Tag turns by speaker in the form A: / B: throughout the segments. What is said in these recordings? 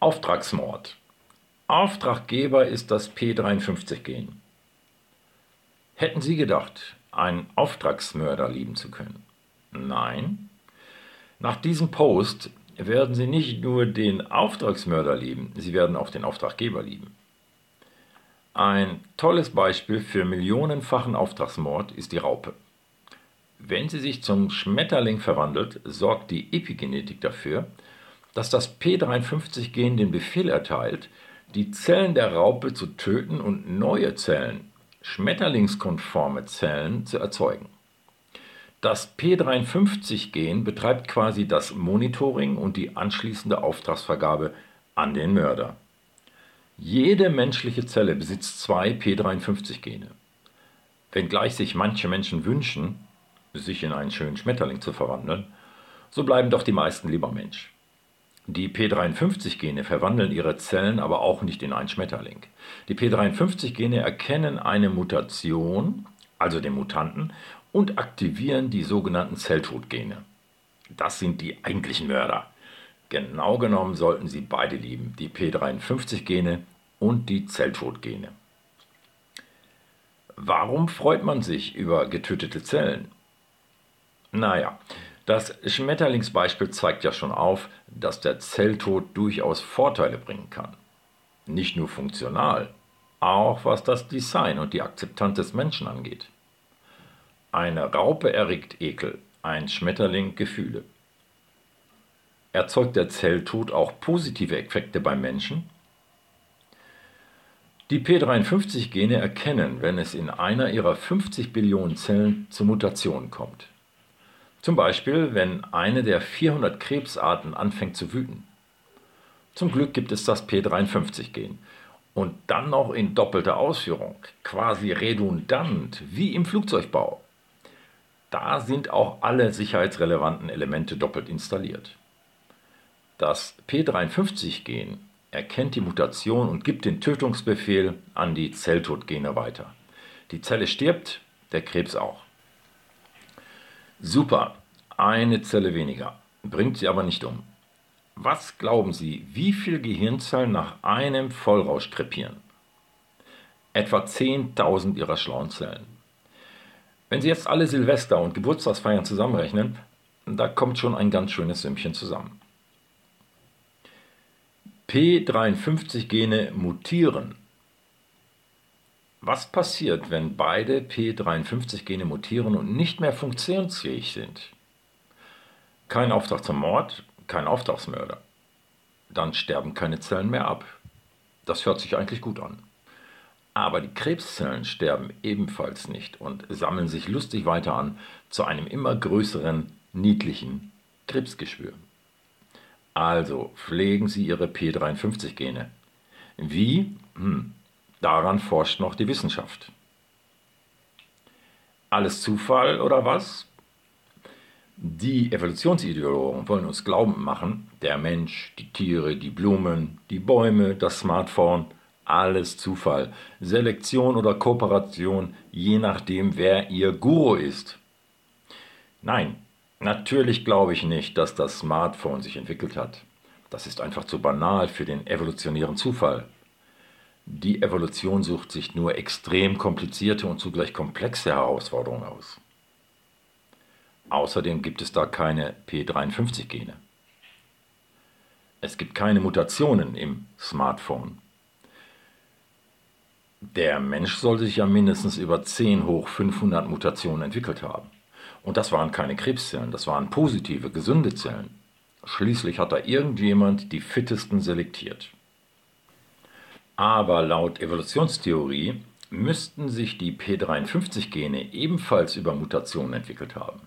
A: Auftragsmord. Auftraggeber ist das P53-Gen. Hätten Sie gedacht, einen Auftragsmörder lieben zu können? Nein. Nach diesem Post werden Sie nicht nur den Auftragsmörder lieben, Sie werden auch den Auftraggeber lieben. Ein tolles Beispiel für millionenfachen Auftragsmord ist die Raupe. Wenn sie sich zum Schmetterling verwandelt, sorgt die Epigenetik dafür, dass das P53-Gen den Befehl erteilt, die Zellen der Raupe zu töten und neue Zellen, schmetterlingskonforme Zellen, zu erzeugen. Das P53-Gen betreibt quasi das Monitoring und die anschließende Auftragsvergabe an den Mörder. Jede menschliche Zelle besitzt zwei P53-Gene. Wenngleich sich manche Menschen wünschen, sich in einen schönen Schmetterling zu verwandeln, so bleiben doch die meisten lieber Mensch. Die P53-Gene verwandeln ihre Zellen aber auch nicht in einen Schmetterling. Die P53-Gene erkennen eine Mutation, also den Mutanten, und aktivieren die sogenannten Zelltodgene. Das sind die eigentlichen Mörder. Genau genommen sollten Sie beide lieben, die P53-Gene und die Zelltodgene. Warum freut man sich über getötete Zellen? Naja, das Schmetterlingsbeispiel zeigt ja schon auf, dass der Zelltod durchaus Vorteile bringen kann. Nicht nur funktional, auch was das Design und die Akzeptanz des Menschen angeht. Eine Raupe erregt Ekel, ein Schmetterling Gefühle. Erzeugt der Zelltod auch positive Effekte beim Menschen? Die P53-Gene erkennen, wenn es in einer ihrer 50 Billionen Zellen zu Mutationen kommt. Zum Beispiel, wenn eine der 400 Krebsarten anfängt zu wüten. Zum Glück gibt es das P53-Gen. Und dann noch in doppelter Ausführung, quasi redundant, wie im Flugzeugbau. Da sind auch alle sicherheitsrelevanten Elemente doppelt installiert. Das P53-Gen erkennt die Mutation und gibt den Tötungsbefehl an die Zelltodgene weiter. Die Zelle stirbt, der Krebs auch. Super, eine Zelle weniger, bringt sie aber nicht um. Was glauben Sie, wie viele Gehirnzellen nach einem Vollrausch krepieren? Etwa 10.000 ihrer schlauen Zellen. Wenn Sie jetzt alle Silvester- und Geburtstagsfeiern zusammenrechnen, da kommt schon ein ganz schönes Sümmchen zusammen. P53-Gene mutieren was passiert, wenn beide P53-Gene mutieren und nicht mehr funktionsfähig sind? Kein Auftrag zum Mord, kein Auftragsmörder. Dann sterben keine Zellen mehr ab. Das hört sich eigentlich gut an. Aber die Krebszellen sterben ebenfalls nicht und sammeln sich lustig weiter an zu einem immer größeren, niedlichen Krebsgeschwür. Also pflegen Sie Ihre P53-Gene. Wie? Hm, Daran forscht noch die Wissenschaft. Alles Zufall oder was? Die Evolutionsideologen wollen uns glauben machen, der Mensch, die Tiere, die Blumen, die Bäume, das Smartphone, alles Zufall, Selektion oder Kooperation, je nachdem, wer ihr Guru ist. Nein, natürlich glaube ich nicht, dass das Smartphone sich entwickelt hat. Das ist einfach zu banal für den evolutionären Zufall. Die Evolution sucht sich nur extrem komplizierte und zugleich komplexe Herausforderungen aus. Außerdem gibt es da keine P53-Gene. Es gibt keine Mutationen im Smartphone. Der Mensch sollte sich ja mindestens über 10 hoch 500 Mutationen entwickelt haben. Und das waren keine Krebszellen, das waren positive, gesunde Zellen. Schließlich hat da irgendjemand die fittesten selektiert. Aber laut Evolutionstheorie müssten sich die P53-Gene ebenfalls über Mutationen entwickelt haben.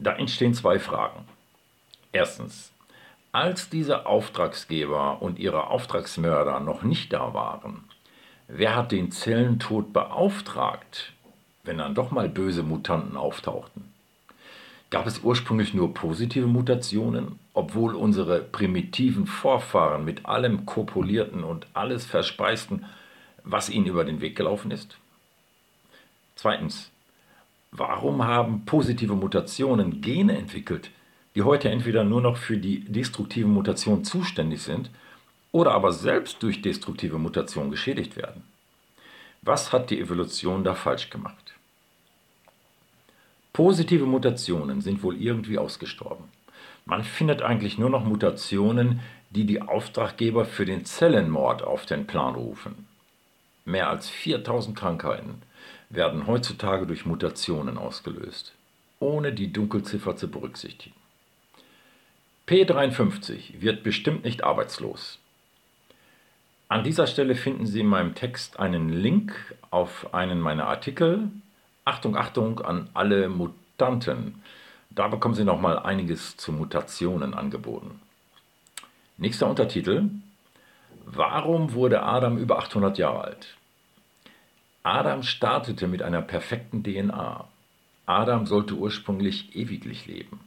A: Da entstehen zwei Fragen. Erstens, als diese Auftragsgeber und ihre Auftragsmörder noch nicht da waren, wer hat den Zellentod beauftragt, wenn dann doch mal böse Mutanten auftauchten? Gab es ursprünglich nur positive Mutationen, obwohl unsere primitiven Vorfahren mit allem kopulierten und alles verspeisten, was ihnen über den Weg gelaufen ist? Zweitens, warum haben positive Mutationen Gene entwickelt, die heute entweder nur noch für die destruktive Mutation zuständig sind oder aber selbst durch destruktive Mutation geschädigt werden. Was hat die Evolution da falsch gemacht? Positive Mutationen sind wohl irgendwie ausgestorben. Man findet eigentlich nur noch Mutationen, die die Auftraggeber für den Zellenmord auf den Plan rufen. Mehr als 4000 Krankheiten werden heutzutage durch Mutationen ausgelöst, ohne die Dunkelziffer zu berücksichtigen. P53 wird bestimmt nicht arbeitslos. An dieser Stelle finden Sie in meinem Text einen Link auf einen meiner Artikel. Achtung, Achtung an alle Mutanten. Da bekommen Sie noch mal einiges zu Mutationen angeboten. Nächster Untertitel. Warum wurde Adam über 800 Jahre alt? Adam startete mit einer perfekten DNA. Adam sollte ursprünglich ewiglich leben.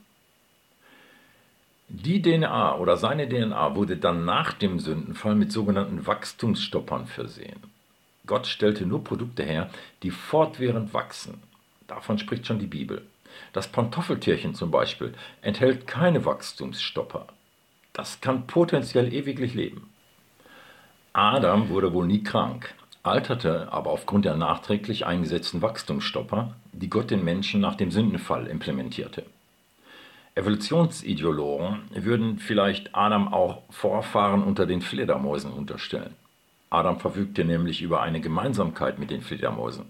A: Die DNA oder seine DNA wurde dann nach dem Sündenfall mit sogenannten Wachstumsstoppern versehen. Gott stellte nur Produkte her, die fortwährend wachsen. Davon spricht schon die Bibel. Das Pantoffeltierchen zum Beispiel enthält keine Wachstumsstopper. Das kann potenziell ewiglich leben. Adam wurde wohl nie krank, alterte aber aufgrund der nachträglich eingesetzten Wachstumsstopper, die Gott den Menschen nach dem Sündenfall implementierte. Evolutionsideologen würden vielleicht Adam auch Vorfahren unter den Fledermäusen unterstellen. Adam verfügte nämlich über eine Gemeinsamkeit mit den Fledermäusen.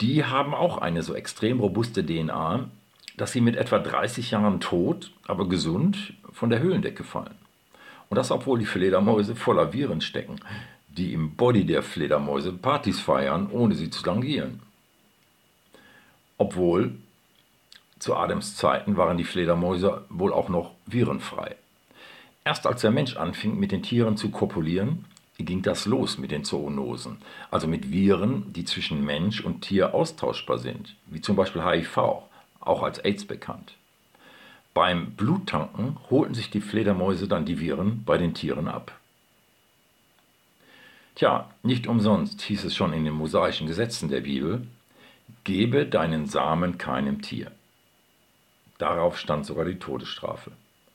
A: Die haben auch eine so extrem robuste DNA, dass sie mit etwa 30 Jahren tot, aber gesund von der Höhlendecke fallen. Und das obwohl die Fledermäuse voller Viren stecken, die im Body der Fledermäuse Partys feiern, ohne sie zu tangieren. Obwohl zu Adams Zeiten waren die Fledermäuse wohl auch noch virenfrei. Erst als der Mensch anfing, mit den Tieren zu kopulieren, ging das los mit den Zoonosen, also mit Viren, die zwischen Mensch und Tier austauschbar sind, wie zum Beispiel HIV, auch als AIDS bekannt. Beim Bluttanken holten sich die Fledermäuse dann die Viren bei den Tieren ab. Tja, nicht umsonst hieß es schon in den mosaischen Gesetzen der Bibel, gebe deinen Samen keinem Tier. Darauf stand sogar die Todesstrafe,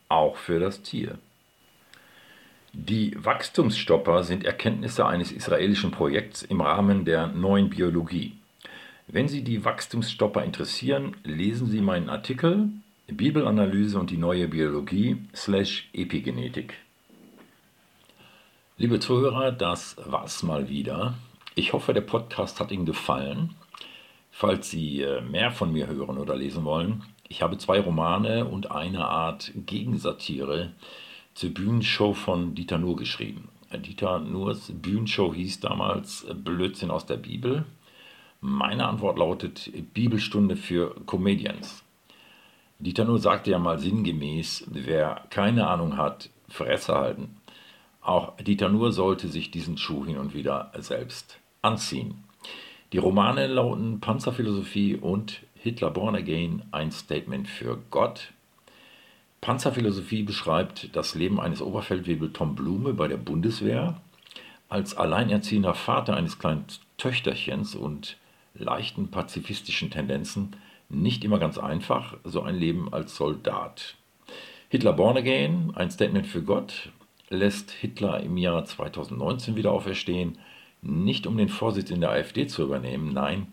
A: auch für das Tier. Die Wachstumsstopper sind Erkenntnisse eines israelischen Projekts im Rahmen der neuen Biologie. Wenn Sie die Wachstumsstopper interessieren, lesen Sie meinen Artikel Bibelanalyse und die neue Biologie Epigenetik. Liebe Zuhörer, das war's mal wieder. Ich hoffe, der Podcast hat Ihnen gefallen. Falls Sie äh, mehr von mir hören oder lesen wollen, ich habe zwei Romane und eine Art Gegensatire zur Bühnenshow von Dieter Nuhr geschrieben. Dieter Nuhrs Bühnenshow hieß damals Blödsinn aus der Bibel. Meine Antwort lautet Bibelstunde für Comedians. Dieter Nuhr sagte ja mal sinngemäß, wer keine Ahnung hat, Fresse halten. Auch Dieter Nuhr sollte sich diesen Schuh hin und wieder selbst anziehen. Die Romane lauten Panzerphilosophie und Hitler Born Again ein Statement für Gott. Panzerphilosophie beschreibt das Leben eines Oberfeldwebel Tom Blume bei der Bundeswehr als alleinerziehender Vater eines kleinen Töchterchens und leichten pazifistischen Tendenzen nicht immer ganz einfach, so ein Leben als Soldat. Hitler Born Again, ein Statement für Gott, lässt Hitler im Jahr 2019 wieder auferstehen, nicht um den Vorsitz in der AfD zu übernehmen, nein,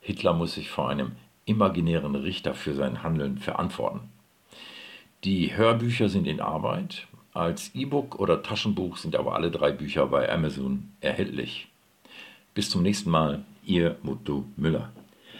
A: Hitler muss sich vor einem imaginären Richter für sein Handeln verantworten. Die Hörbücher sind in Arbeit, als E-Book oder Taschenbuch sind aber alle drei Bücher bei Amazon erhältlich. Bis zum nächsten Mal, Ihr Mutlu Müller.